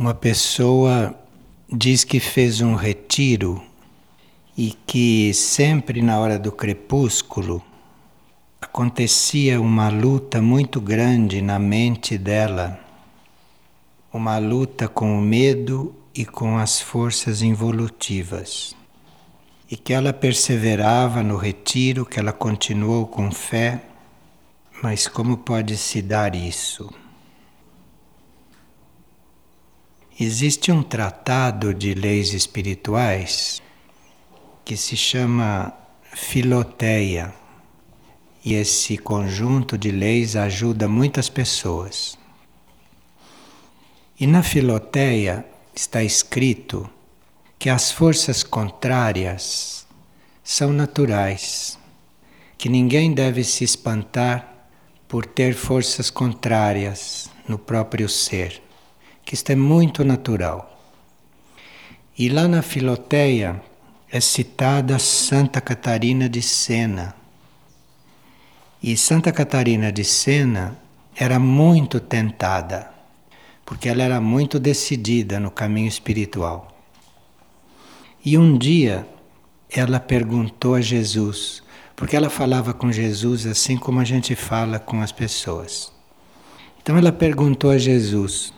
Uma pessoa diz que fez um retiro e que sempre na hora do crepúsculo acontecia uma luta muito grande na mente dela, uma luta com o medo e com as forças involutivas. E que ela perseverava no retiro, que ela continuou com fé, mas como pode se dar isso? Existe um tratado de leis espirituais que se chama Filoteia. E esse conjunto de leis ajuda muitas pessoas. E na Filoteia está escrito que as forças contrárias são naturais, que ninguém deve se espantar por ter forças contrárias no próprio ser que isto é muito natural. E lá na Filoteia é citada Santa Catarina de Sena. E Santa Catarina de Sena era muito tentada, porque ela era muito decidida no caminho espiritual. E um dia ela perguntou a Jesus, porque ela falava com Jesus assim como a gente fala com as pessoas. Então ela perguntou a Jesus: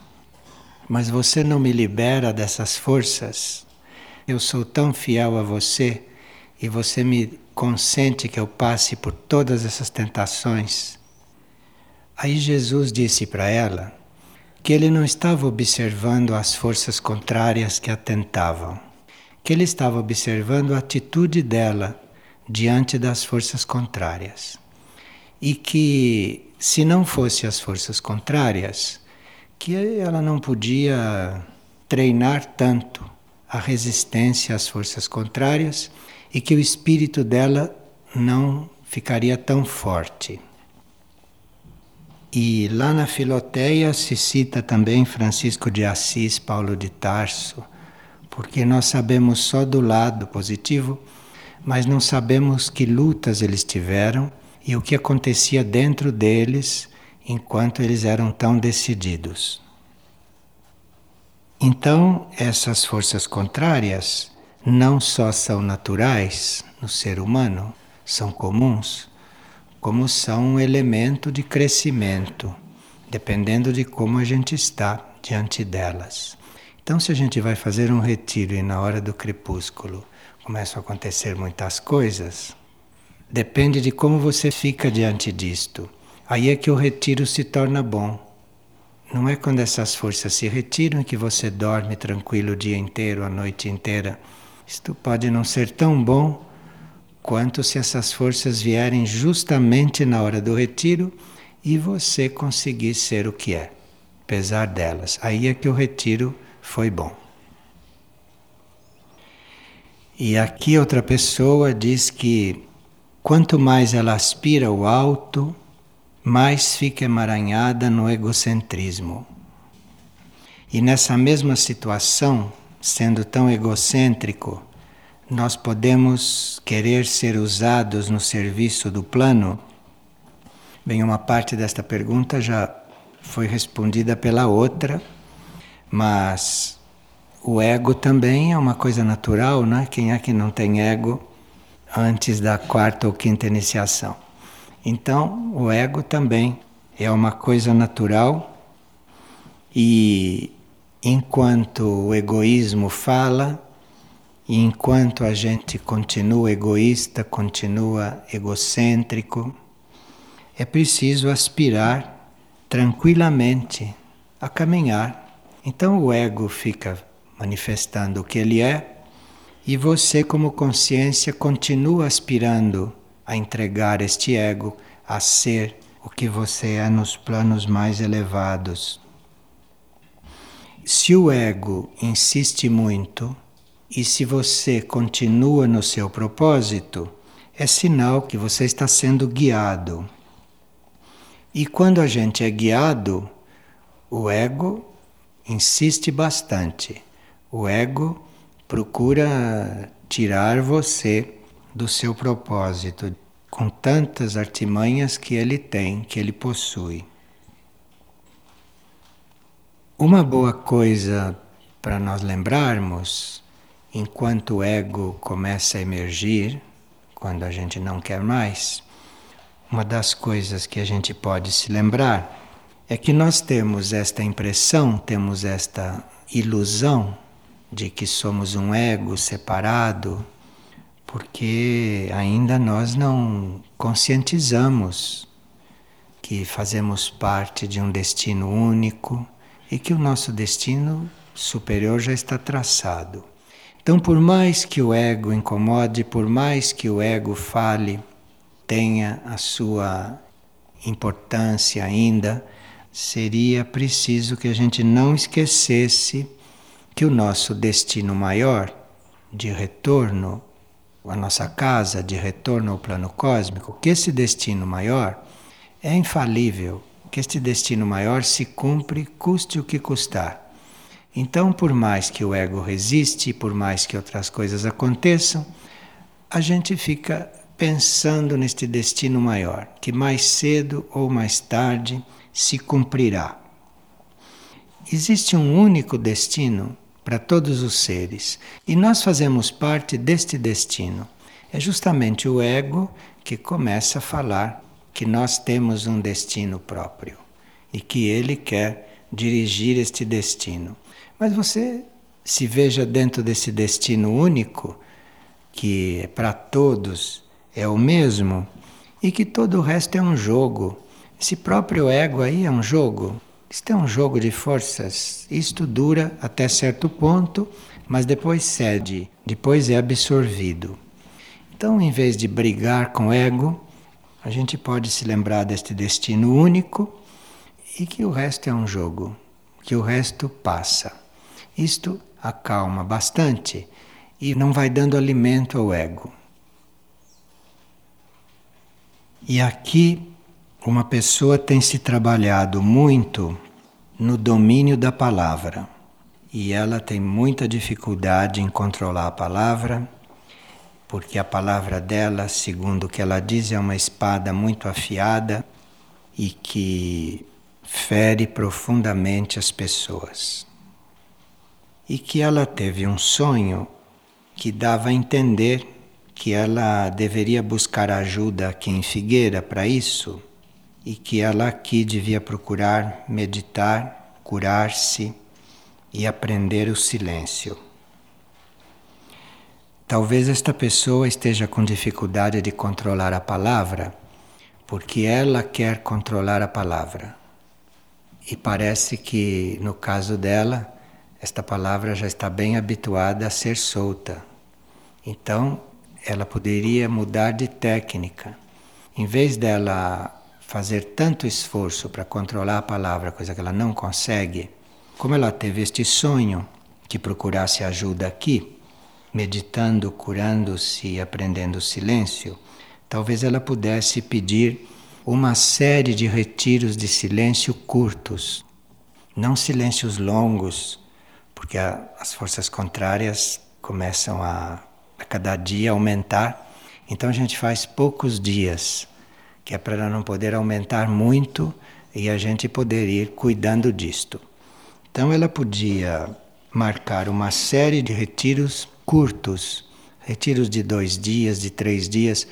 mas você não me libera dessas forças. Eu sou tão fiel a você e você me consente que eu passe por todas essas tentações. Aí Jesus disse para ela que ele não estava observando as forças contrárias que a tentavam, que ele estava observando a atitude dela diante das forças contrárias. E que se não fosse as forças contrárias, que ela não podia treinar tanto a resistência às forças contrárias e que o espírito dela não ficaria tão forte. E lá na Filoteia se cita também Francisco de Assis, Paulo de Tarso, porque nós sabemos só do lado positivo, mas não sabemos que lutas eles tiveram e o que acontecia dentro deles enquanto eles eram tão decididos. Então, essas forças contrárias não só são naturais no ser humano, são comuns, como são um elemento de crescimento, dependendo de como a gente está diante delas. Então, se a gente vai fazer um retiro e na hora do crepúsculo começam a acontecer muitas coisas, depende de como você fica diante disto. Aí é que o retiro se torna bom. Não é quando essas forças se retiram que você dorme tranquilo o dia inteiro, a noite inteira. Isto pode não ser tão bom quanto se essas forças vierem justamente na hora do retiro e você conseguir ser o que é, apesar delas. Aí é que o retiro foi bom. E aqui outra pessoa diz que quanto mais ela aspira ao alto, mais fica emaranhada no egocentrismo. E nessa mesma situação, sendo tão egocêntrico, nós podemos querer ser usados no serviço do plano? Bem, uma parte desta pergunta já foi respondida pela outra, mas o ego também é uma coisa natural, né? Quem é que não tem ego antes da quarta ou quinta iniciação? Então, o ego também é uma coisa natural e enquanto o egoísmo fala, e enquanto a gente continua egoísta, continua egocêntrico, é preciso aspirar tranquilamente a caminhar. Então o ego fica manifestando o que ele é e você, como consciência, continua aspirando a entregar este ego a ser o que você é nos planos mais elevados. Se o ego insiste muito e se você continua no seu propósito, é sinal que você está sendo guiado. E quando a gente é guiado, o ego insiste bastante. O ego procura tirar você do seu propósito, com tantas artimanhas que ele tem, que ele possui. Uma boa coisa para nós lembrarmos, enquanto o ego começa a emergir, quando a gente não quer mais, uma das coisas que a gente pode se lembrar é que nós temos esta impressão, temos esta ilusão de que somos um ego separado, porque ainda nós não conscientizamos que fazemos parte de um destino único e que o nosso destino superior já está traçado. Então, por mais que o ego incomode, por mais que o ego fale, tenha a sua importância ainda, seria preciso que a gente não esquecesse que o nosso destino maior de retorno à nossa casa, de retorno ao plano cósmico, que esse destino maior é infalível, que este destino maior se cumpre custe o que custar. Então, por mais que o ego resiste, por mais que outras coisas aconteçam, a gente fica pensando neste destino maior, que mais cedo ou mais tarde se cumprirá. Existe um único destino para todos os seres e nós fazemos parte deste destino. É justamente o ego que começa a falar que nós temos um destino próprio e que ele quer dirigir este destino. Mas você se veja dentro desse destino único, que é para todos é o mesmo, e que todo o resto é um jogo. Esse próprio ego aí é um jogo. Isto é um jogo de forças. Isto dura até certo ponto, mas depois cede, depois é absorvido. Então, em vez de brigar com o ego, a gente pode se lembrar deste destino único e que o resto é um jogo, que o resto passa. Isto acalma bastante e não vai dando alimento ao ego. E aqui uma pessoa tem se trabalhado muito no domínio da palavra. E ela tem muita dificuldade em controlar a palavra, porque a palavra dela, segundo o que ela diz, é uma espada muito afiada e que fere profundamente as pessoas. E que ela teve um sonho que dava a entender que ela deveria buscar ajuda aqui em Figueira para isso e que ela aqui devia procurar meditar, curar-se e aprender o silêncio. Talvez esta pessoa esteja com dificuldade de controlar a palavra, porque ela quer controlar a palavra. E parece que, no caso dela, esta palavra já está bem habituada a ser solta. Então, ela poderia mudar de técnica. Em vez dela fazer tanto esforço para controlar a palavra, coisa que ela não consegue, como ela teve este sonho que procurasse ajuda aqui, meditando, curando-se e aprendendo o silêncio, talvez ela pudesse pedir uma série de retiros de silêncio curtos, não silêncios longos, porque a, as forças contrárias começam a, a cada dia aumentar. Então a gente faz poucos dias, que é para ela não poder aumentar muito e a gente poder ir cuidando disto. Então ela podia marcar uma série de retiros curtos, retiros de dois dias, de três dias,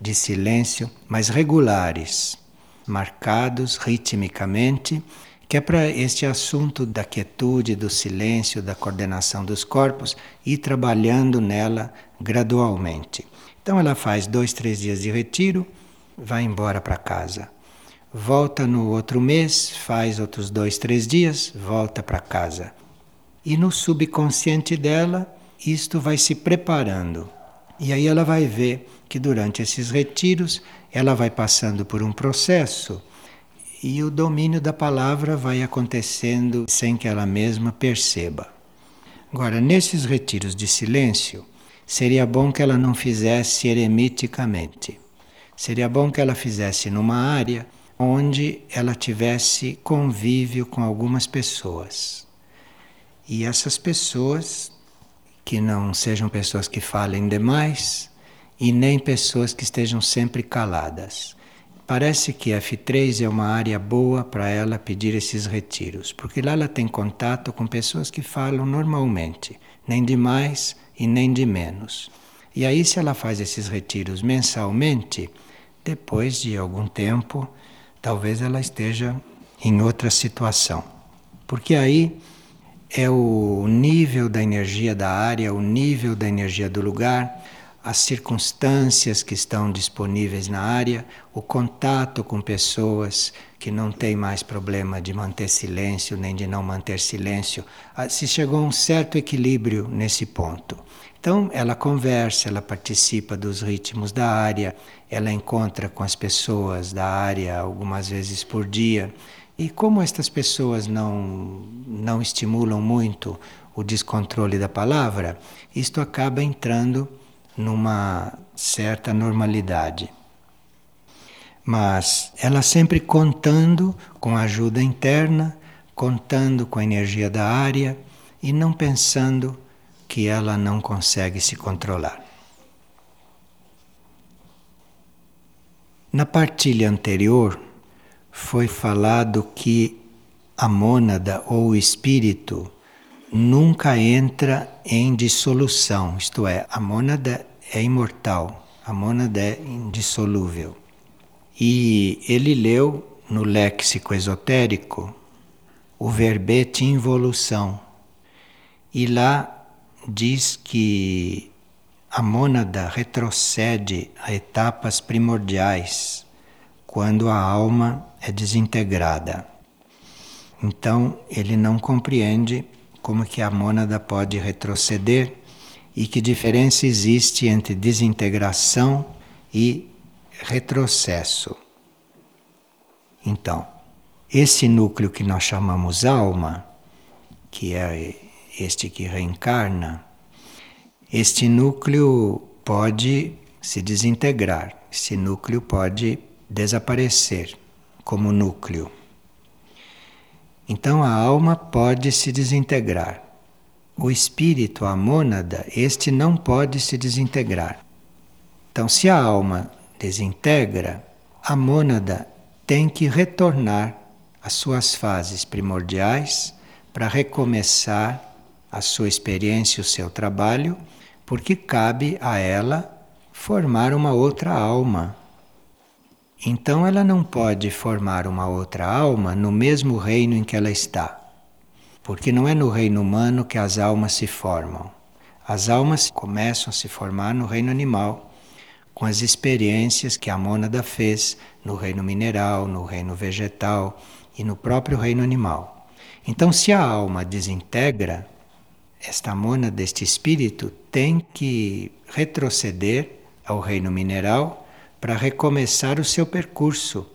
de silêncio, mas regulares, marcados ritmicamente, que é para este assunto da quietude, do silêncio, da coordenação dos corpos, ir trabalhando nela gradualmente. Então ela faz dois, três dias de retiro, vai embora para casa. Volta no outro mês, faz outros dois, três dias, volta para casa. E no subconsciente dela, isto vai se preparando. E aí ela vai ver que durante esses retiros ela vai passando por um processo e o domínio da palavra vai acontecendo sem que ela mesma perceba. Agora, nesses retiros de silêncio, seria bom que ela não fizesse eremiticamente. Seria bom que ela fizesse numa área onde ela tivesse convívio com algumas pessoas. E essas pessoas que não sejam pessoas que falem demais e nem pessoas que estejam sempre caladas, parece que F3 é uma área boa para ela pedir esses retiros, porque lá ela tem contato com pessoas que falam normalmente, nem de mais e nem de menos. E aí, se ela faz esses retiros mensalmente, depois de algum tempo, talvez ela esteja em outra situação. Porque aí é o nível da energia da área, o nível da energia do lugar, as circunstâncias que estão disponíveis na área, o contato com pessoas que não têm mais problema de manter silêncio nem de não manter silêncio. Ah, se chegou a um certo equilíbrio nesse ponto. Então, ela conversa, ela participa dos ritmos da área, ela encontra com as pessoas da área algumas vezes por dia. E como estas pessoas não, não estimulam muito o descontrole da palavra, isto acaba entrando numa certa normalidade. Mas ela sempre contando com a ajuda interna, contando com a energia da área e não pensando que ela não consegue se controlar. Na partilha anterior foi falado que a mônada ou o espírito nunca entra em dissolução, isto é, a mônada é imortal, a mônada é indissolúvel. E ele leu no léxico esotérico o verbete involução. E lá diz que a mônada retrocede a etapas primordiais quando a alma é desintegrada. Então ele não compreende como que a mônada pode retroceder e que diferença existe entre desintegração e retrocesso. Então, esse núcleo que nós chamamos alma, que é este que reencarna, este núcleo pode se desintegrar, esse núcleo pode desaparecer como núcleo. Então a alma pode se desintegrar. O espírito, a mônada, este não pode se desintegrar. Então, se a alma desintegra, a mônada tem que retornar às suas fases primordiais para recomeçar a sua experiência, o seu trabalho, porque cabe a ela formar uma outra alma. Então ela não pode formar uma outra alma no mesmo reino em que ela está. Porque não é no reino humano que as almas se formam. As almas começam a se formar no reino animal, com as experiências que a mônada fez no reino mineral, no reino vegetal e no próprio reino animal. Então, se a alma desintegra, esta mônada, deste espírito, tem que retroceder ao reino mineral para recomeçar o seu percurso,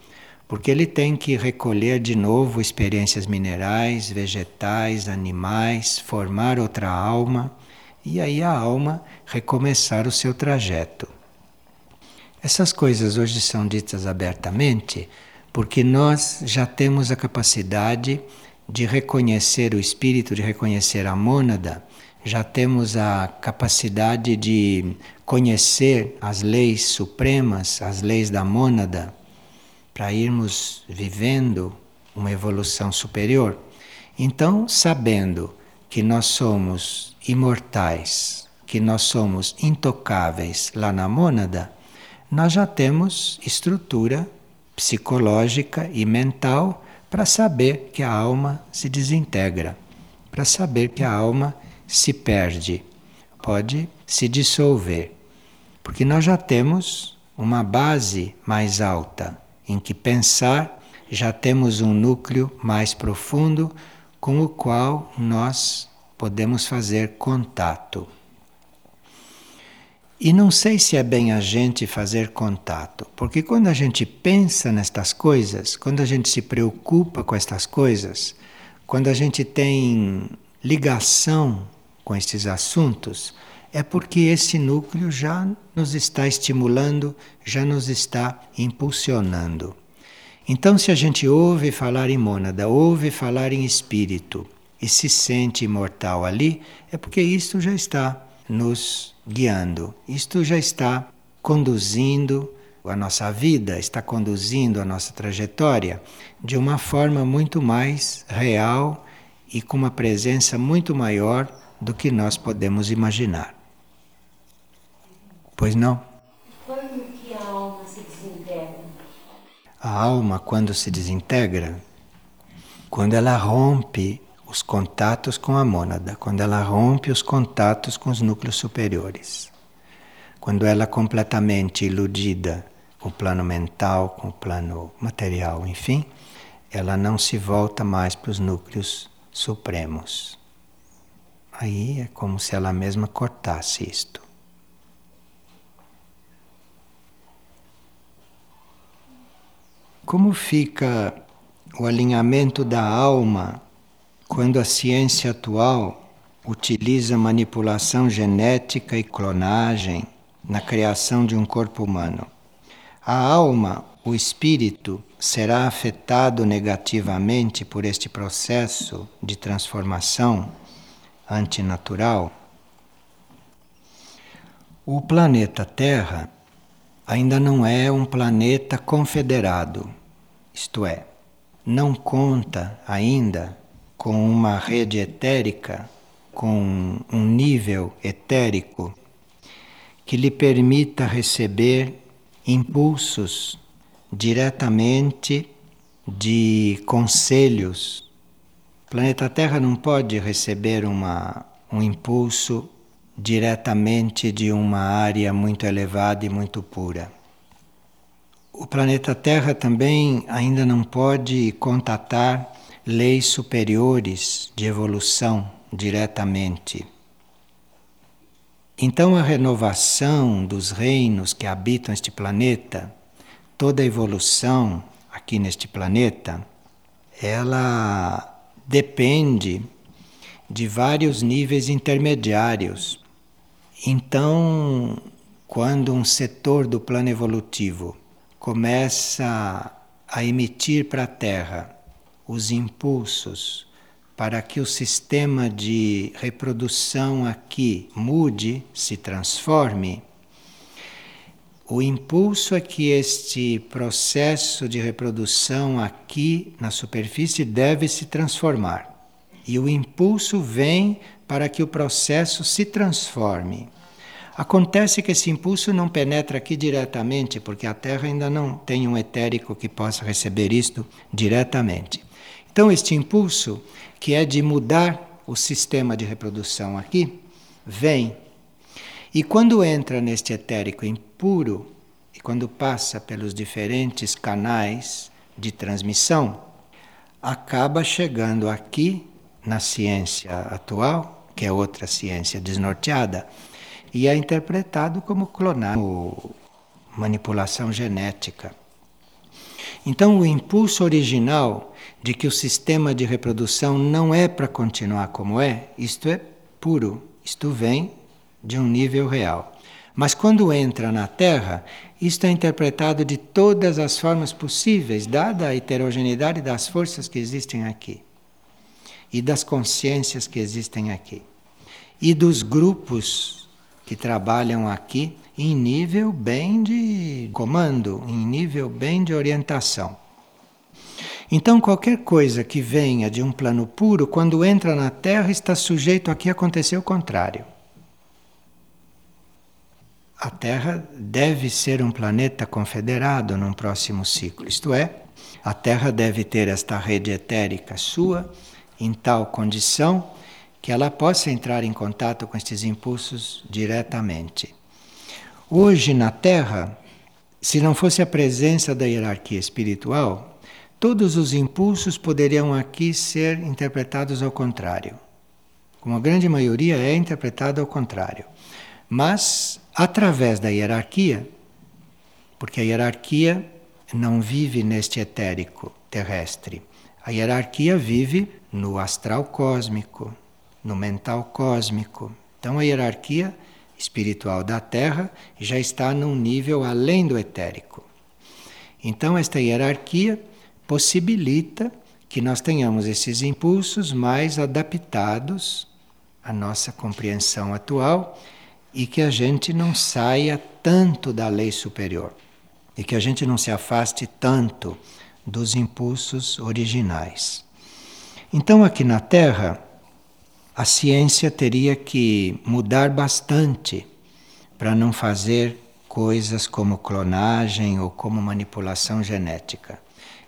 porque ele tem que recolher de novo experiências minerais, vegetais, animais, formar outra alma e aí a alma recomeçar o seu trajeto. Essas coisas hoje são ditas abertamente porque nós já temos a capacidade de reconhecer o espírito, de reconhecer a mônada, já temos a capacidade de conhecer as leis supremas, as leis da mônada, para irmos vivendo uma evolução superior. Então, sabendo que nós somos imortais, que nós somos intocáveis lá na mônada, nós já temos estrutura psicológica e mental para saber que a alma se desintegra, para saber que a alma se perde, pode se dissolver. Porque nós já temos uma base mais alta em que pensar, já temos um núcleo mais profundo com o qual nós podemos fazer contato. E não sei se é bem a gente fazer contato, porque quando a gente pensa nestas coisas, quando a gente se preocupa com estas coisas, quando a gente tem ligação com estes assuntos, é porque esse núcleo já nos está estimulando, já nos está impulsionando. Então, se a gente ouve falar em mônada, ouve falar em espírito e se sente imortal ali, é porque isto já está nos guiando. Isto já está conduzindo a nossa vida, está conduzindo a nossa trajetória de uma forma muito mais real e com uma presença muito maior do que nós podemos imaginar. Pois não? Quando que a alma se desintegra? A alma, quando se desintegra, quando ela rompe os contatos com a mônada, quando ela rompe os contatos com os núcleos superiores, quando ela é completamente iludida com o plano mental, com o plano material, enfim, ela não se volta mais para os núcleos supremos. Aí é como se ela mesma cortasse isto. Como fica o alinhamento da alma quando a ciência atual utiliza manipulação genética e clonagem na criação de um corpo humano? A alma, o espírito, será afetado negativamente por este processo de transformação antinatural? O planeta Terra ainda não é um planeta confederado, isto é, não conta ainda com uma rede etérica, com um nível etérico que lhe permita receber impulsos diretamente de conselhos. O planeta Terra não pode receber uma, um impulso diretamente de uma área muito elevada e muito pura. O planeta Terra também ainda não pode contatar leis superiores de evolução diretamente. Então, a renovação dos reinos que habitam este planeta, toda a evolução aqui neste planeta, ela depende de vários níveis intermediários. Então, quando um setor do plano evolutivo começa a emitir para a Terra os impulsos para que o sistema de reprodução aqui mude, se transforme, o impulso é que este processo de reprodução aqui na superfície deve se transformar. E o impulso vem para que o processo se transforme. Acontece que esse impulso não penetra aqui diretamente, porque a Terra ainda não tem um etérico que possa receber isto diretamente. Então, este impulso, que é de mudar o sistema de reprodução aqui, vem. E quando entra neste etérico impuro, e quando passa pelos diferentes canais de transmissão, acaba chegando aqui na ciência atual, que é outra ciência desnorteada, e é interpretado como clonar, manipulação genética. Então, o impulso original de que o sistema de reprodução não é para continuar como é, isto é puro, isto vem de um nível real. Mas quando entra na Terra, isto é interpretado de todas as formas possíveis, dada a heterogeneidade das forças que existem aqui e das consciências que existem aqui e dos grupos que trabalham aqui em nível bem de comando, em nível bem de orientação. Então, qualquer coisa que venha de um plano puro, quando entra na Terra, está sujeito a que acontecer o contrário. A Terra deve ser um planeta confederado num próximo ciclo, isto é, a Terra deve ter esta rede etérica sua em tal condição que ela possa entrar em contato com estes impulsos diretamente. Hoje na Terra, se não fosse a presença da hierarquia espiritual, todos os impulsos poderiam aqui ser interpretados ao contrário. Como a grande maioria é interpretada ao contrário. Mas, através da hierarquia, porque a hierarquia não vive neste etérico terrestre. A hierarquia vive no astral cósmico, no mental cósmico. Então, a hierarquia espiritual da Terra já está num nível além do etérico. Então, esta hierarquia possibilita que nós tenhamos esses impulsos mais adaptados à nossa compreensão atual e que a gente não saia tanto da lei superior. e que a gente não se afaste tanto dos impulsos originais. Então, aqui na Terra, a ciência teria que mudar bastante para não fazer coisas como clonagem ou como manipulação genética.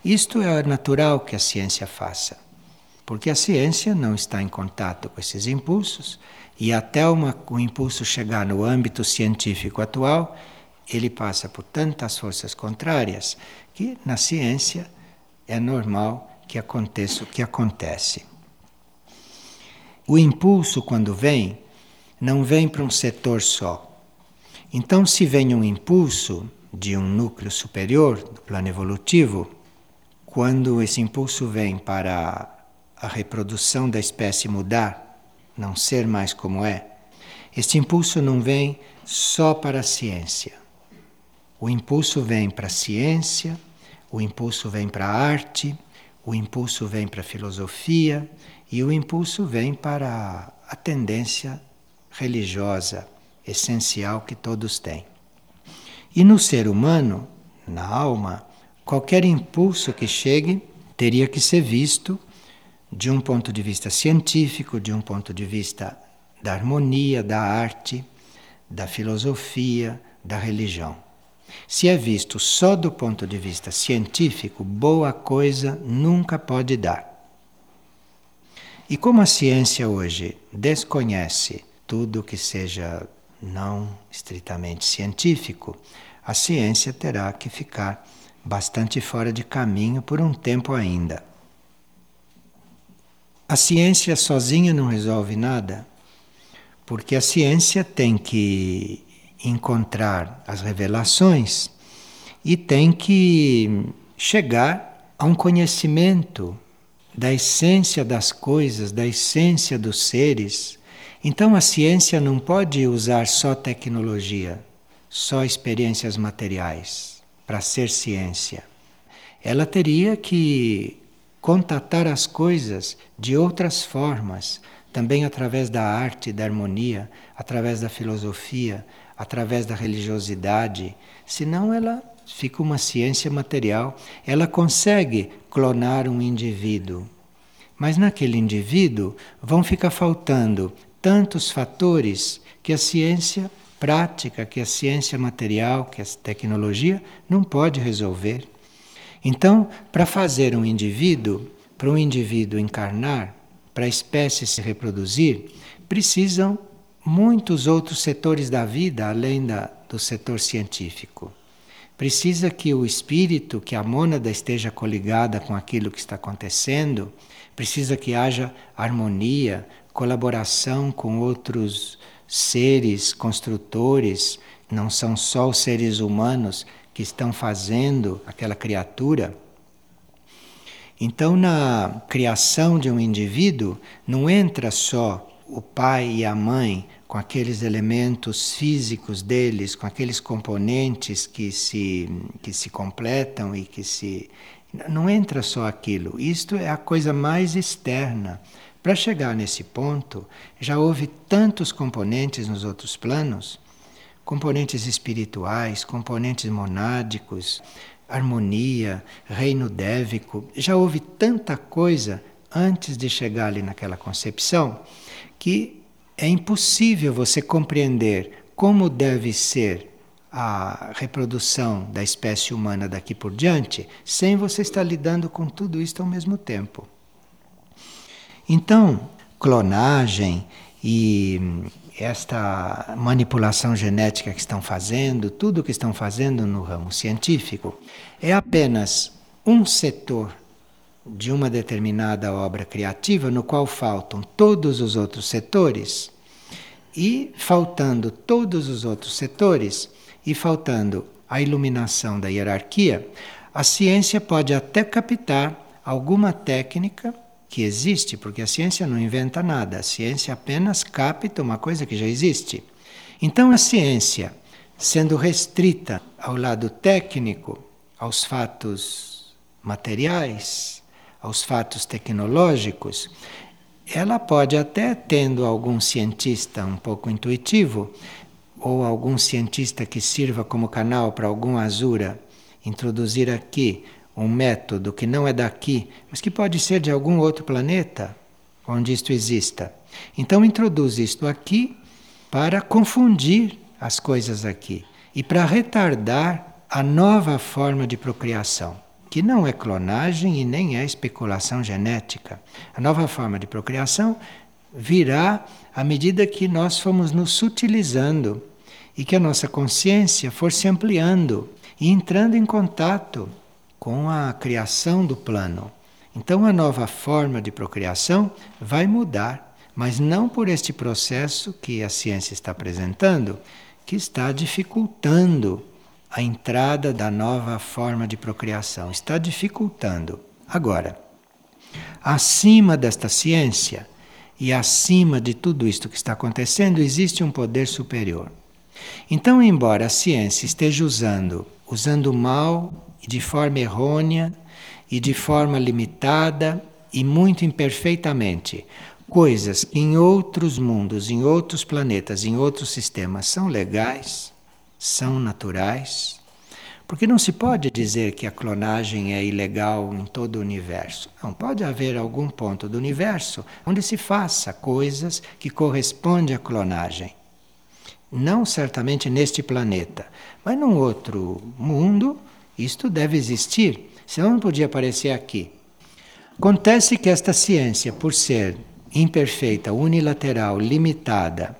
Isto é natural que a ciência faça, porque a ciência não está em contato com esses impulsos e até uma, o impulso chegar no âmbito científico atual, ele passa por tantas forças contrárias que na ciência é normal que aconteça o que acontece. O impulso, quando vem, não vem para um setor só. Então, se vem um impulso de um núcleo superior do plano evolutivo, quando esse impulso vem para a reprodução da espécie mudar, não ser mais como é, este impulso não vem só para a ciência. O impulso vem para a ciência, o impulso vem para a arte, o impulso vem para a filosofia e o impulso vem para a tendência religiosa essencial que todos têm. E no ser humano, na alma, qualquer impulso que chegue teria que ser visto de um ponto de vista científico, de um ponto de vista da harmonia, da arte, da filosofia, da religião. Se é visto só do ponto de vista científico, boa coisa nunca pode dar. E como a ciência hoje desconhece tudo que seja não estritamente científico, a ciência terá que ficar bastante fora de caminho por um tempo ainda. A ciência sozinha não resolve nada, porque a ciência tem que encontrar as revelações e tem que chegar a um conhecimento da essência das coisas, da essência dos seres. Então a ciência não pode usar só tecnologia, só experiências materiais para ser ciência. Ela teria que contatar as coisas de outras formas, também através da arte, da harmonia, através da filosofia, através da religiosidade, senão ela fica uma ciência material. Ela consegue clonar um indivíduo, mas naquele indivíduo vão ficar faltando tantos fatores que a ciência prática que a ciência material, que a tecnologia não pode resolver. Então, para fazer um indivíduo, para um indivíduo encarnar, para a espécie se reproduzir, precisam muitos outros setores da vida além da, do setor científico. Precisa que o espírito, que a mônada esteja coligada com aquilo que está acontecendo, precisa que haja harmonia, colaboração com outros seres construtores, não são só os seres humanos que estão fazendo aquela criatura. Então, na criação de um indivíduo, não entra só o pai e a mãe com aqueles elementos físicos deles, com aqueles componentes que se, que se completam e que se. Não entra só aquilo. Isto é a coisa mais externa. Para chegar nesse ponto, já houve tantos componentes nos outros planos componentes espirituais, componentes monádicos, harmonia, reino dévico. Já houve tanta coisa antes de chegar ali naquela concepção que é impossível você compreender como deve ser a reprodução da espécie humana daqui por diante sem você estar lidando com tudo isso ao mesmo tempo. Então, clonagem e esta manipulação genética que estão fazendo, tudo que estão fazendo no ramo científico, é apenas um setor de uma determinada obra criativa no qual faltam todos os outros setores e faltando todos os outros setores e faltando a iluminação da hierarquia, a ciência pode até captar alguma técnica que existe, porque a ciência não inventa nada, a ciência apenas capta uma coisa que já existe. Então, a ciência, sendo restrita ao lado técnico, aos fatos materiais, aos fatos tecnológicos, ela pode até tendo algum cientista um pouco intuitivo ou algum cientista que sirva como canal para algum azura introduzir aqui um método que não é daqui, mas que pode ser de algum outro planeta onde isto exista. Então introduz isto aqui para confundir as coisas aqui e para retardar a nova forma de procriação, que não é clonagem e nem é especulação genética. A nova forma de procriação virá à medida que nós fomos nos sutilizando e que a nossa consciência for se ampliando e entrando em contato com a criação do plano. Então a nova forma de procriação vai mudar, mas não por este processo que a ciência está apresentando, que está dificultando a entrada da nova forma de procriação, está dificultando. Agora, acima desta ciência e acima de tudo isto que está acontecendo, existe um poder superior. Então, embora a ciência esteja usando, usando mal de forma errônea e de forma limitada e muito imperfeitamente, coisas que em outros mundos, em outros planetas, em outros sistemas são legais, são naturais, porque não se pode dizer que a clonagem é ilegal em todo o universo. Não, pode haver algum ponto do universo onde se faça coisas que correspondem à clonagem. Não certamente neste planeta, mas num outro mundo, isto deve existir, senão não podia aparecer aqui. Acontece que esta ciência, por ser imperfeita, unilateral, limitada.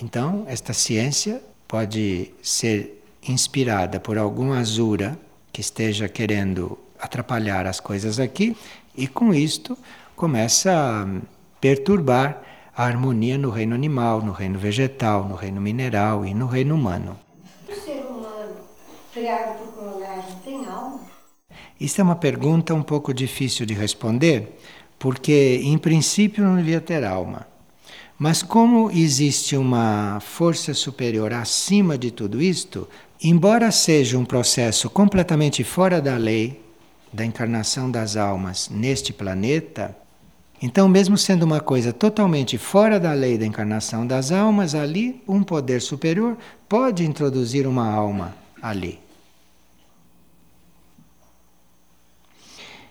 Então, esta ciência pode ser inspirada por algum azura que esteja querendo atrapalhar as coisas aqui, e com isto começa a perturbar a harmonia no reino animal, no reino vegetal, no reino mineral e no reino humano. O ser humano, criado por clonagem, tem alma? Isso é uma pergunta um pouco difícil de responder, porque em princípio não devia ter alma. Mas como existe uma força superior acima de tudo isto, embora seja um processo completamente fora da lei da encarnação das almas neste planeta, então, mesmo sendo uma coisa totalmente fora da lei da encarnação das almas, ali um poder superior pode introduzir uma alma ali.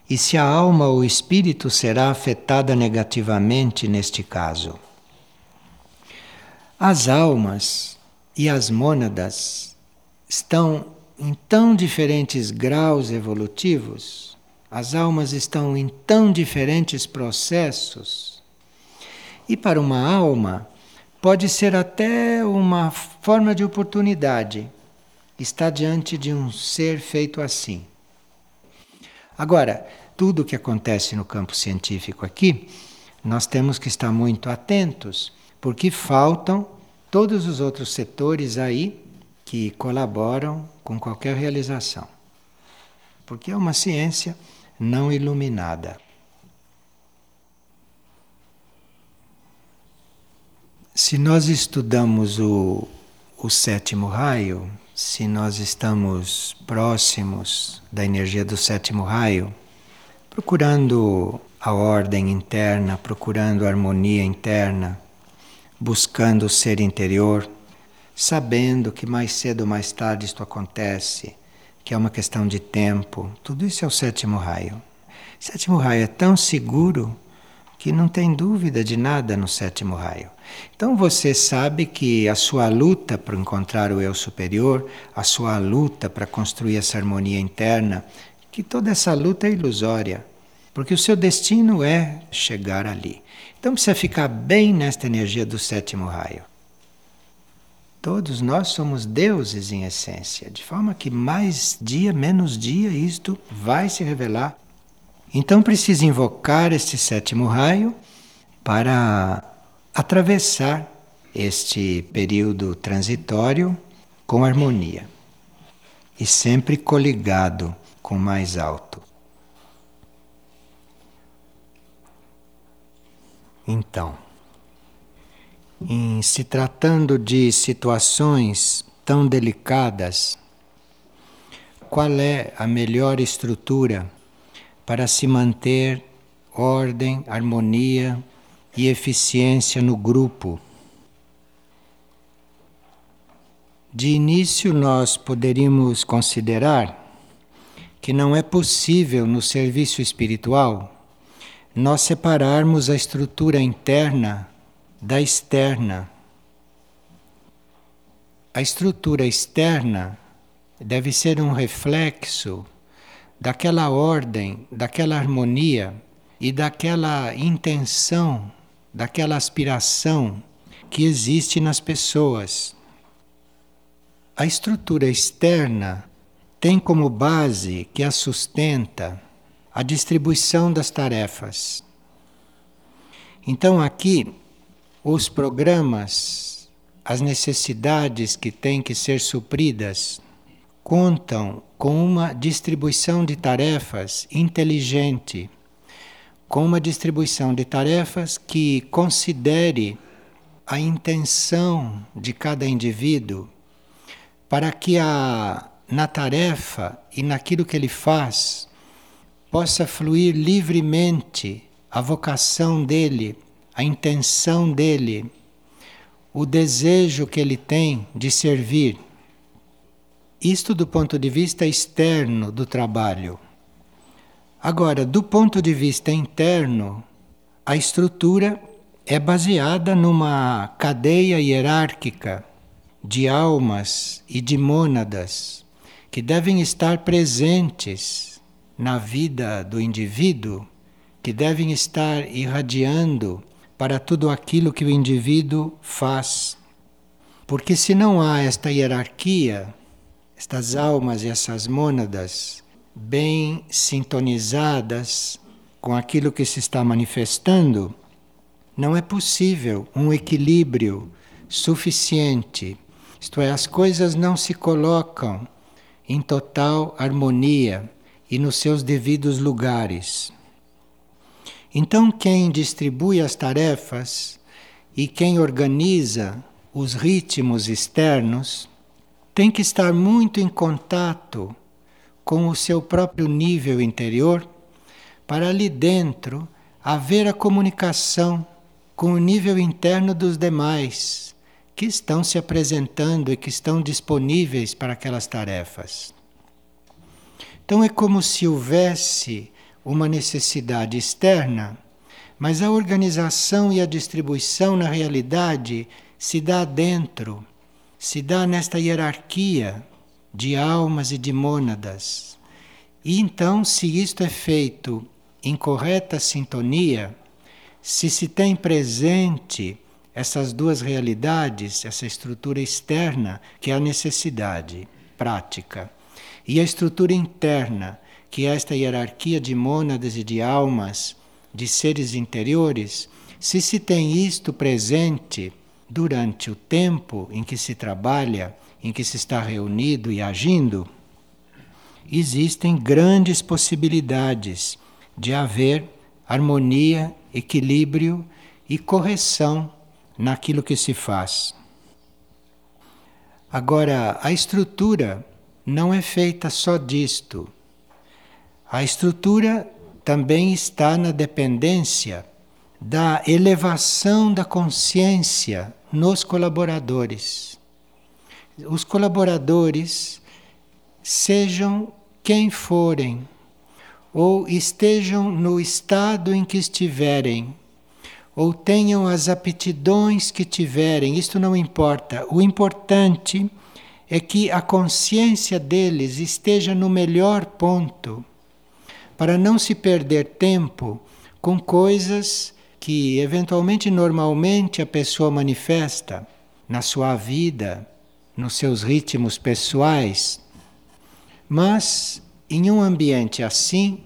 e se a alma ou o espírito será afetada negativamente neste caso. As almas e as mônadas estão em tão diferentes graus evolutivos, as almas estão em tão diferentes processos, e para uma alma pode ser até uma forma de oportunidade estar diante de um ser feito assim. Agora, tudo o que acontece no campo científico aqui, nós temos que estar muito atentos, porque faltam todos os outros setores aí que colaboram com qualquer realização. Porque é uma ciência não iluminada. Se nós estudamos o, o sétimo raio, se nós estamos próximos da energia do sétimo raio, procurando a ordem interna, procurando a harmonia interna, buscando o ser interior, sabendo que mais cedo ou mais tarde isto acontece, que é uma questão de tempo. Tudo isso é o sétimo raio. O sétimo raio é tão seguro que não tem dúvida de nada no sétimo raio. Então você sabe que a sua luta para encontrar o eu superior, a sua luta para construir essa harmonia interna, que toda essa luta é ilusória, porque o seu destino é chegar ali. Então precisa ficar bem nesta energia do sétimo raio. Todos nós somos deuses em essência, de forma que mais dia, menos dia, isto vai se revelar. Então precisa invocar este sétimo raio para atravessar este período transitório com harmonia e sempre coligado com o mais alto. Então, em se tratando de situações tão delicadas, qual é a melhor estrutura para se manter ordem, harmonia e eficiência no grupo. De início, nós poderíamos considerar que não é possível no serviço espiritual nós separarmos a estrutura interna da externa. A estrutura externa deve ser um reflexo daquela ordem, daquela harmonia e daquela intenção, daquela aspiração que existe nas pessoas. A estrutura externa tem como base que a sustenta a distribuição das tarefas. Então, aqui, os programas, as necessidades que têm que ser supridas, contam com uma distribuição de tarefas inteligente, com uma distribuição de tarefas que considere a intenção de cada indivíduo para que a na tarefa e naquilo que ele faz, possa fluir livremente a vocação dele, a intenção dele, o desejo que ele tem de servir. Isto do ponto de vista externo do trabalho. Agora, do ponto de vista interno, a estrutura é baseada numa cadeia hierárquica de almas e de mônadas que devem estar presentes na vida do indivíduo, que devem estar irradiando para tudo aquilo que o indivíduo faz. Porque se não há esta hierarquia, estas almas e essas mônadas bem sintonizadas com aquilo que se está manifestando, não é possível um equilíbrio suficiente. Isto é, as coisas não se colocam em total harmonia e nos seus devidos lugares. Então, quem distribui as tarefas e quem organiza os ritmos externos tem que estar muito em contato com o seu próprio nível interior para ali dentro haver a comunicação com o nível interno dos demais que estão se apresentando e que estão disponíveis para aquelas tarefas. Então é como se houvesse uma necessidade externa, mas a organização e a distribuição na realidade se dá dentro, se dá nesta hierarquia de almas e de mônadas. E então, se isto é feito em correta sintonia, se se tem presente essas duas realidades, essa estrutura externa, que é a necessidade prática, e a estrutura interna, que é esta hierarquia de mônadas e de almas, de seres interiores, se se tem isto presente durante o tempo em que se trabalha, em que se está reunido e agindo, existem grandes possibilidades de haver harmonia, equilíbrio e correção naquilo que se faz. Agora, a estrutura não é feita só disto. A estrutura também está na dependência da elevação da consciência nos colaboradores. Os colaboradores, sejam quem forem, ou estejam no estado em que estiverem, ou tenham as aptidões que tiverem, isto não importa. O importante é que a consciência deles esteja no melhor ponto, para não se perder tempo com coisas que eventualmente normalmente a pessoa manifesta na sua vida, nos seus ritmos pessoais. Mas em um ambiente assim,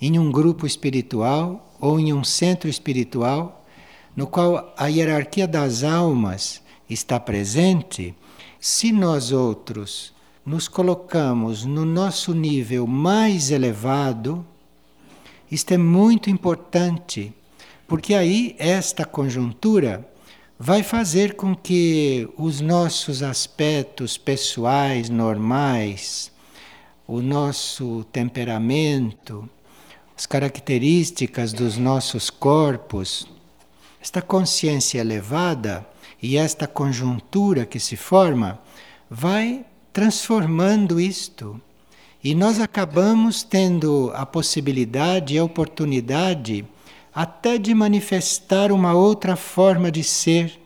em um grupo espiritual ou em um centro espiritual, no qual a hierarquia das almas está presente, se nós outros nos colocamos no nosso nível mais elevado, isto é muito importante, porque aí esta conjuntura vai fazer com que os nossos aspectos pessoais normais, o nosso temperamento, as características dos nossos corpos, esta consciência elevada e esta conjuntura que se forma vai transformando isto E nós acabamos tendo a possibilidade e a oportunidade até de manifestar uma outra forma de ser.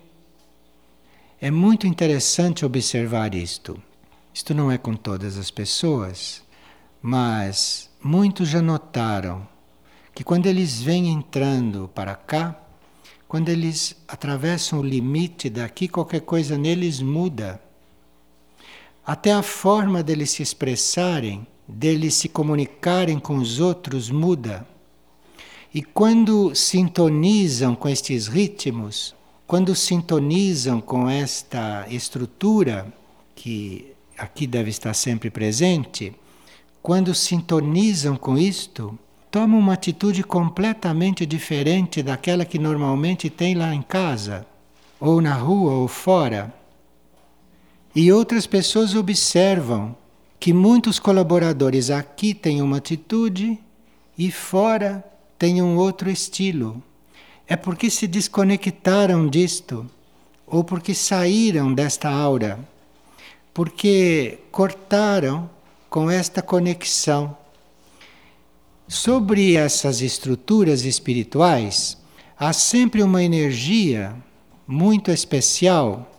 É muito interessante observar isto. Isto não é com todas as pessoas, mas muitos já notaram que quando eles vêm entrando para cá, quando eles atravessam o limite daqui, qualquer coisa neles muda. Até a forma deles se expressarem, deles se comunicarem com os outros muda. E quando sintonizam com estes ritmos, quando sintonizam com esta estrutura, que aqui deve estar sempre presente, quando sintonizam com isto, tomam uma atitude completamente diferente daquela que normalmente tem lá em casa, ou na rua, ou fora. E outras pessoas observam que muitos colaboradores aqui têm uma atitude e fora têm um outro estilo. É porque se desconectaram disto, ou porque saíram desta aura, porque cortaram com esta conexão. Sobre essas estruturas espirituais, há sempre uma energia muito especial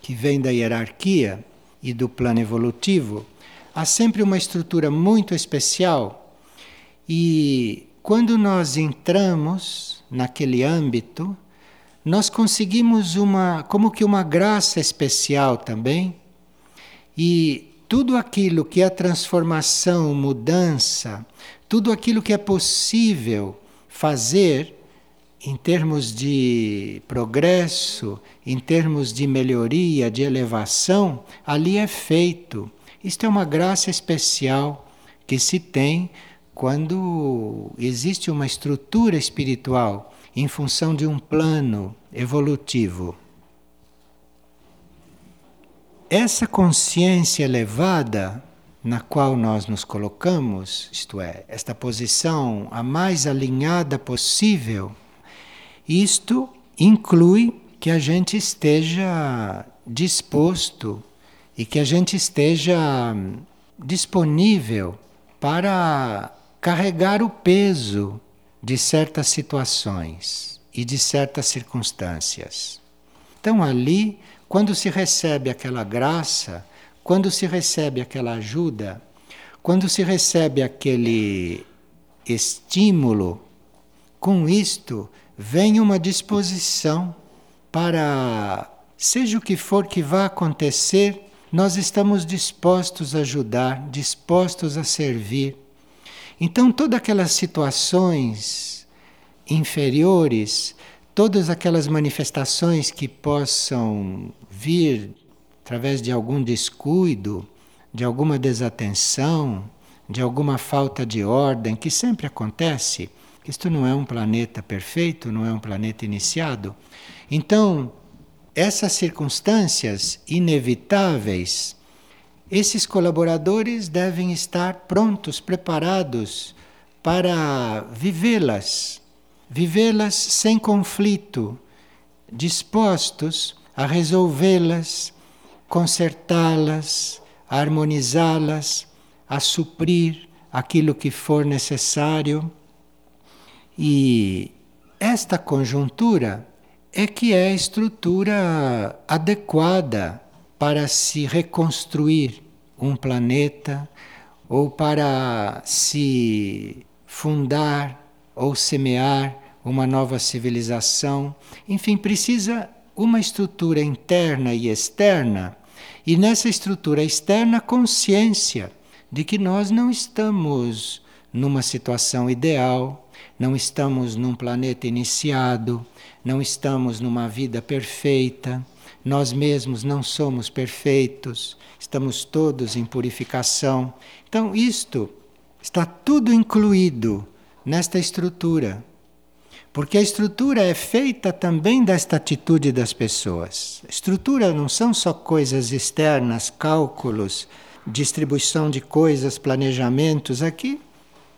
que vem da hierarquia e do plano evolutivo, há sempre uma estrutura muito especial e quando nós entramos naquele âmbito, nós conseguimos uma como que uma graça especial também. E tudo aquilo que é transformação, mudança, tudo aquilo que é possível fazer em termos de progresso, em termos de melhoria, de elevação, ali é feito. Isto é uma graça especial que se tem quando existe uma estrutura espiritual em função de um plano evolutivo. Essa consciência elevada na qual nós nos colocamos, isto é, esta posição a mais alinhada possível, isto inclui que a gente esteja disposto e que a gente esteja disponível para carregar o peso de certas situações e de certas circunstâncias. Então, ali, quando se recebe aquela graça, quando se recebe aquela ajuda, quando se recebe aquele estímulo, com isto vem uma disposição para, seja o que for que vá acontecer, nós estamos dispostos a ajudar, dispostos a servir. Então, todas aquelas situações inferiores, todas aquelas manifestações que possam vir através de algum descuido, de alguma desatenção, de alguma falta de ordem, que sempre acontece, isto não é um planeta perfeito, não é um planeta iniciado. Então, essas circunstâncias inevitáveis, esses colaboradores devem estar prontos, preparados para vivê-las, vivê-las sem conflito, dispostos a resolvê-las, consertá-las, harmonizá-las, a suprir aquilo que for necessário e esta conjuntura é que é a estrutura adequada para se reconstruir um planeta ou para se fundar ou semear uma nova civilização. Enfim, precisa uma estrutura interna e externa, e nessa estrutura externa, consciência de que nós não estamos numa situação ideal, não estamos num planeta iniciado, não estamos numa vida perfeita, nós mesmos não somos perfeitos, estamos todos em purificação. Então, isto está tudo incluído nesta estrutura. Porque a estrutura é feita também desta atitude das pessoas. Estrutura não são só coisas externas, cálculos, distribuição de coisas, planejamentos. Aqui,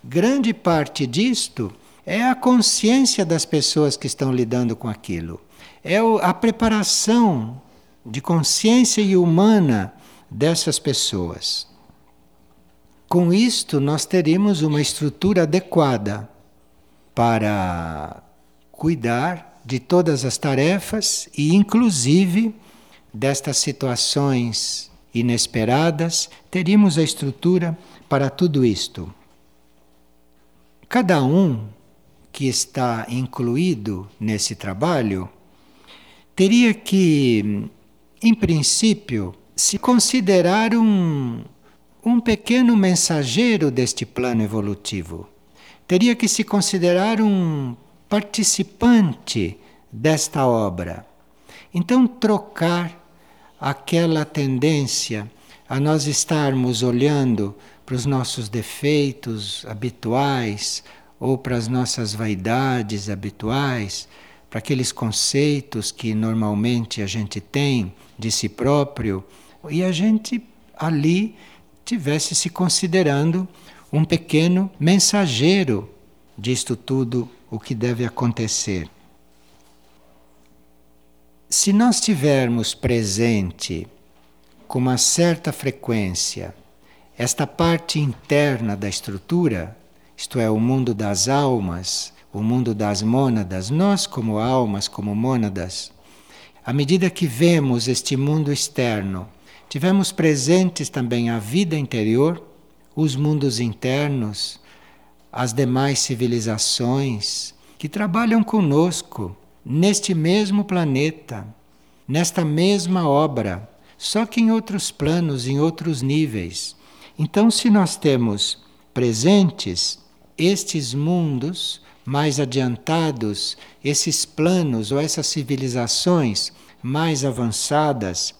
grande parte disto é a consciência das pessoas que estão lidando com aquilo. É a preparação de consciência e humana dessas pessoas. com isto nós teríamos uma estrutura adequada para cuidar de todas as tarefas e, inclusive, destas situações inesperadas, teríamos a estrutura para tudo isto. Cada um que está incluído nesse trabalho teria que, em princípio, se considerar um, um pequeno mensageiro deste plano evolutivo. Teria que se considerar um participante desta obra. Então, trocar aquela tendência a nós estarmos olhando para os nossos defeitos habituais ou para as nossas vaidades habituais, para aqueles conceitos que normalmente a gente tem de si próprio, e a gente ali tivesse se considerando um pequeno mensageiro disto tudo o que deve acontecer. Se nós tivermos presente com uma certa frequência esta parte interna da estrutura, isto é, o mundo das almas, o mundo das mônadas, nós, como almas, como mônadas, à medida que vemos este mundo externo, tivemos presentes também a vida interior, os mundos internos, as demais civilizações que trabalham conosco neste mesmo planeta, nesta mesma obra, só que em outros planos, em outros níveis. Então, se nós temos presentes estes mundos mais adiantados, esses planos ou essas civilizações mais avançadas,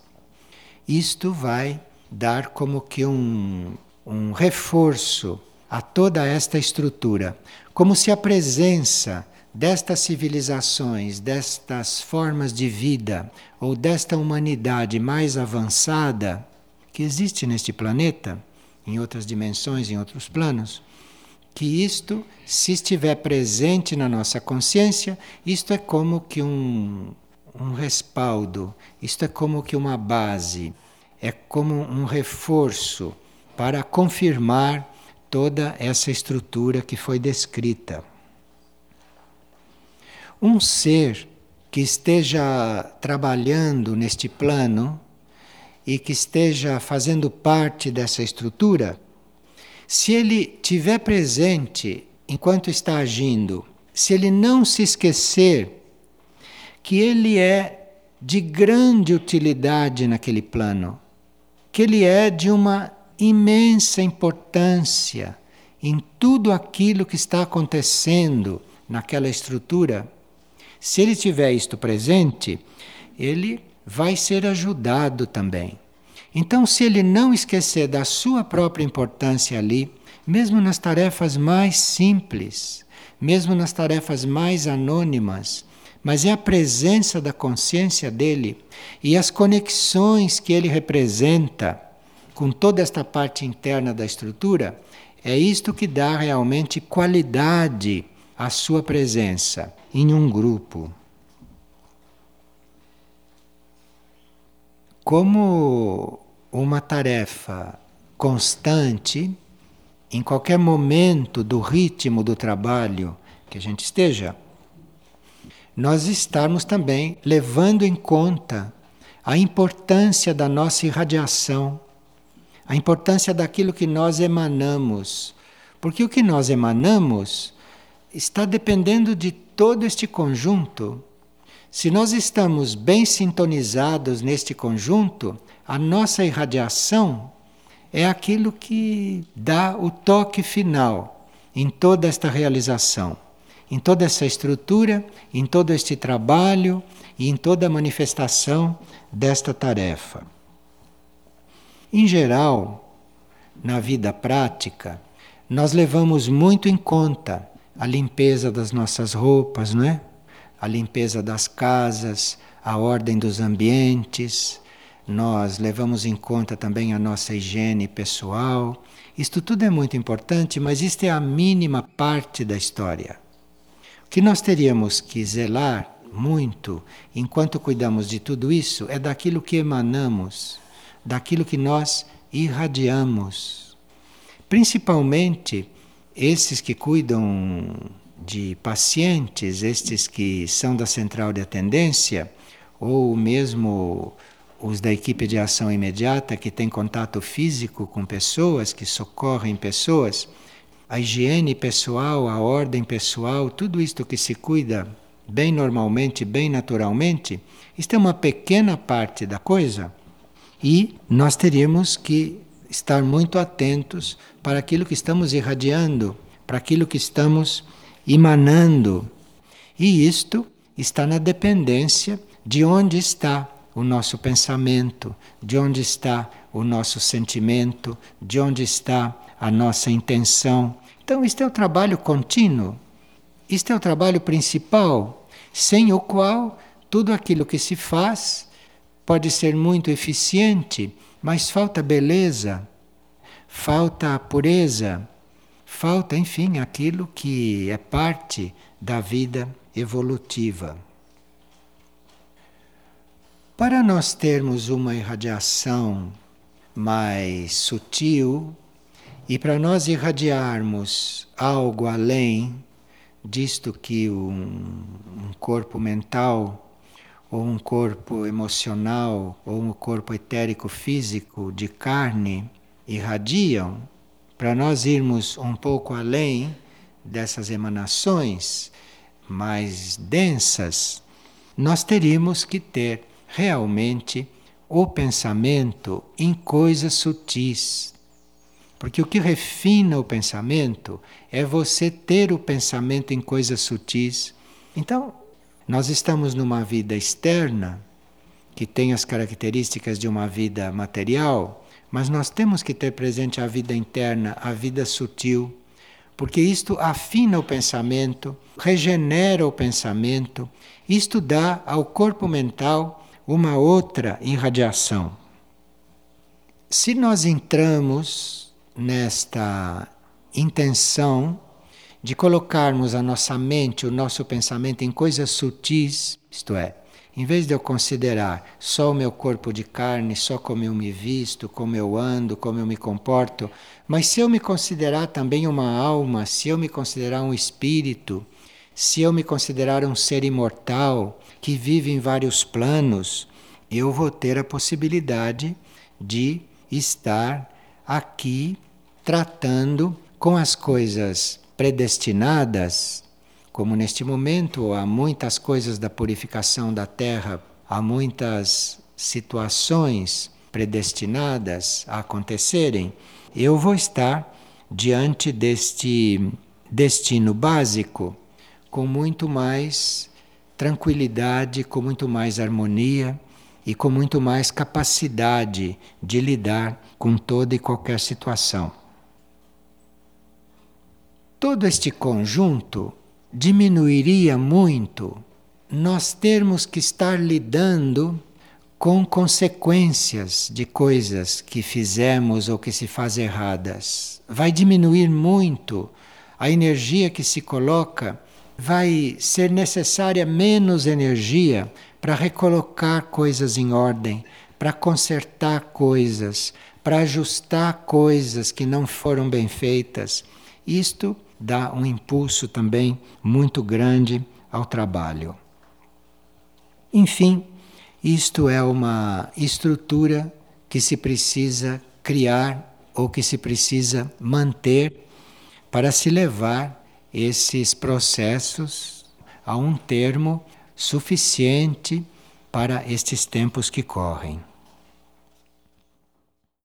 isto vai dar como que um, um reforço a toda esta estrutura, como se a presença destas civilizações, destas formas de vida ou desta humanidade mais avançada que existe neste planeta, em outras dimensões, em outros planos, que isto, se estiver presente na nossa consciência, isto é como que um, um respaldo, isto é como que uma base, é como um reforço para confirmar toda essa estrutura que foi descrita. Um ser que esteja trabalhando neste plano e que esteja fazendo parte dessa estrutura, se ele tiver presente enquanto está agindo, se ele não se esquecer que ele é de grande utilidade naquele plano, que ele é de uma imensa importância em tudo aquilo que está acontecendo naquela estrutura, se ele tiver isto presente, ele vai ser ajudado também. Então, se ele não esquecer da sua própria importância ali, mesmo nas tarefas mais simples, mesmo nas tarefas mais anônimas, mas é a presença da consciência dele e as conexões que ele representa com toda esta parte interna da estrutura, é isto que dá realmente qualidade à sua presença em um grupo. Como uma tarefa constante, em qualquer momento do ritmo do trabalho que a gente esteja, nós estarmos também levando em conta a importância da nossa irradiação a importância daquilo que nós emanamos. Porque o que nós emanamos está dependendo de todo este conjunto. Se nós estamos bem sintonizados neste conjunto, a nossa irradiação é aquilo que dá o toque final em toda esta realização, em toda essa estrutura, em todo este trabalho e em toda a manifestação desta tarefa. Em geral, na vida prática, nós levamos muito em conta a limpeza das nossas roupas, não é? A limpeza das casas, a ordem dos ambientes. Nós levamos em conta também a nossa higiene pessoal. Isto tudo é muito importante, mas isto é a mínima parte da história. O que nós teríamos que zelar muito enquanto cuidamos de tudo isso é daquilo que emanamos daquilo que nós irradiamos. Principalmente esses que cuidam de pacientes, estes que são da central de atendência, ou mesmo os da equipe de ação imediata que tem contato físico com pessoas, que socorrem pessoas, a higiene pessoal, a ordem pessoal, tudo isto que se cuida bem normalmente, bem naturalmente, isto é uma pequena parte da coisa e nós teríamos que estar muito atentos para aquilo que estamos irradiando, para aquilo que estamos emanando. E isto está na dependência de onde está o nosso pensamento, de onde está o nosso sentimento, de onde está a nossa intenção. Então, isto é o trabalho contínuo, isto é o trabalho principal, sem o qual tudo aquilo que se faz pode ser muito eficiente, mas falta beleza, falta pureza, falta, enfim, aquilo que é parte da vida evolutiva. Para nós termos uma irradiação mais sutil e para nós irradiarmos algo além disto que um, um corpo mental ou um corpo emocional ou um corpo etérico físico de carne irradiam, para nós irmos um pouco além dessas emanações mais densas, nós teríamos que ter realmente o pensamento em coisas sutis. Porque o que refina o pensamento é você ter o pensamento em coisas sutis. Então, nós estamos numa vida externa que tem as características de uma vida material, mas nós temos que ter presente a vida interna, a vida sutil, porque isto afina o pensamento, regenera o pensamento, isto dá ao corpo mental uma outra irradiação. Se nós entramos nesta intenção de colocarmos a nossa mente, o nosso pensamento em coisas sutis, isto é, em vez de eu considerar só o meu corpo de carne, só como eu me visto, como eu ando, como eu me comporto, mas se eu me considerar também uma alma, se eu me considerar um espírito, se eu me considerar um ser imortal que vive em vários planos, eu vou ter a possibilidade de estar aqui tratando com as coisas predestinadas, como neste momento há muitas coisas da purificação da terra, há muitas situações predestinadas a acontecerem, eu vou estar diante deste destino básico com muito mais tranquilidade, com muito mais harmonia e com muito mais capacidade de lidar com toda e qualquer situação. Todo este conjunto diminuiria muito nós termos que estar lidando com consequências de coisas que fizemos ou que se faz erradas. Vai diminuir muito a energia que se coloca vai ser necessária menos energia para recolocar coisas em ordem, para consertar coisas, para ajustar coisas que não foram bem feitas. Isto dá um impulso também muito grande ao trabalho. Enfim, isto é uma estrutura que se precisa criar ou que se precisa manter para se levar esses processos a um termo suficiente para estes tempos que correm.